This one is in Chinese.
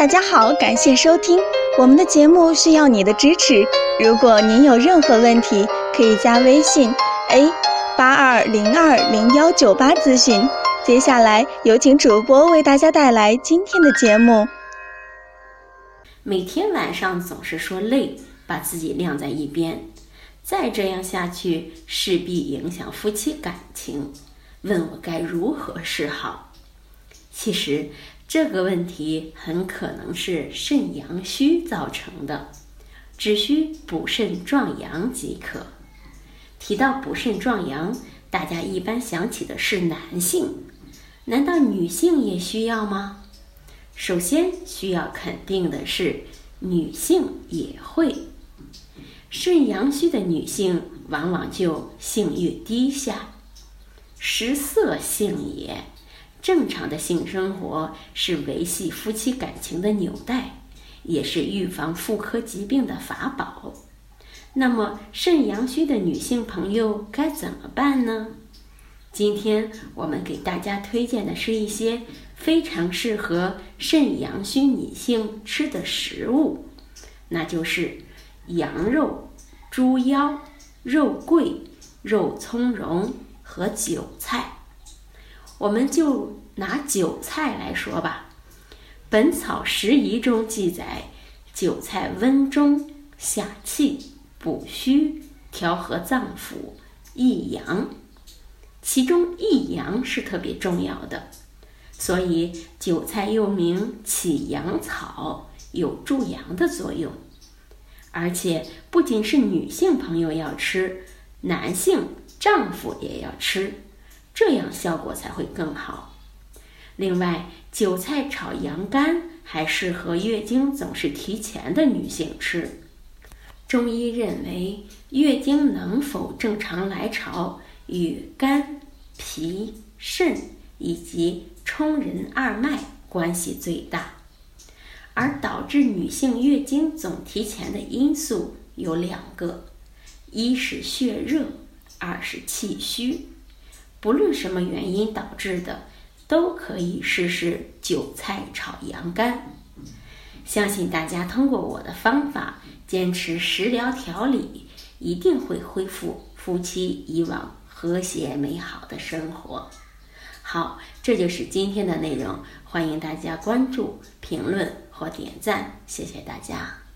大家好，感谢收听我们的节目，需要你的支持。如果您有任何问题，可以加微信 a 八二零二零幺九八咨询。接下来有请主播为大家带来今天的节目。每天晚上总是说累，把自己晾在一边，再这样下去势必影响夫妻感情。问我该如何是好？其实这个问题很可能是肾阳虚造成的，只需补肾壮阳即可。提到补肾壮阳，大家一般想起的是男性，难道女性也需要吗？首先需要肯定的是，女性也会。肾阳虚的女性往往就性欲低下。食色性也，正常的性生活是维系夫妻感情的纽带，也是预防妇科疾病的法宝。那么，肾阳虚的女性朋友该怎么办呢？今天我们给大家推荐的是一些非常适合肾阳虚女性吃的食物，那就是羊肉、猪腰、肉桂、肉苁蓉。和韭菜，我们就拿韭菜来说吧，《本草拾遗》中记载，韭菜温中下气、补虚、调和脏腑、益阳，其中益阳是特别重要的，所以韭菜又名起阳草，有助阳的作用。而且不仅是女性朋友要吃，男性。丈夫也要吃，这样效果才会更好。另外，韭菜炒羊肝还适合月经总是提前的女性吃。中医认为，月经能否正常来潮与肝、脾、肾以及冲任二脉关系最大，而导致女性月经总提前的因素有两个：一是血热。二是气虚，不论什么原因导致的，都可以试试韭菜炒羊肝。相信大家通过我的方法，坚持食疗调理，一定会恢复夫妻以往和谐美好的生活。好，这就是今天的内容，欢迎大家关注、评论或点赞，谢谢大家。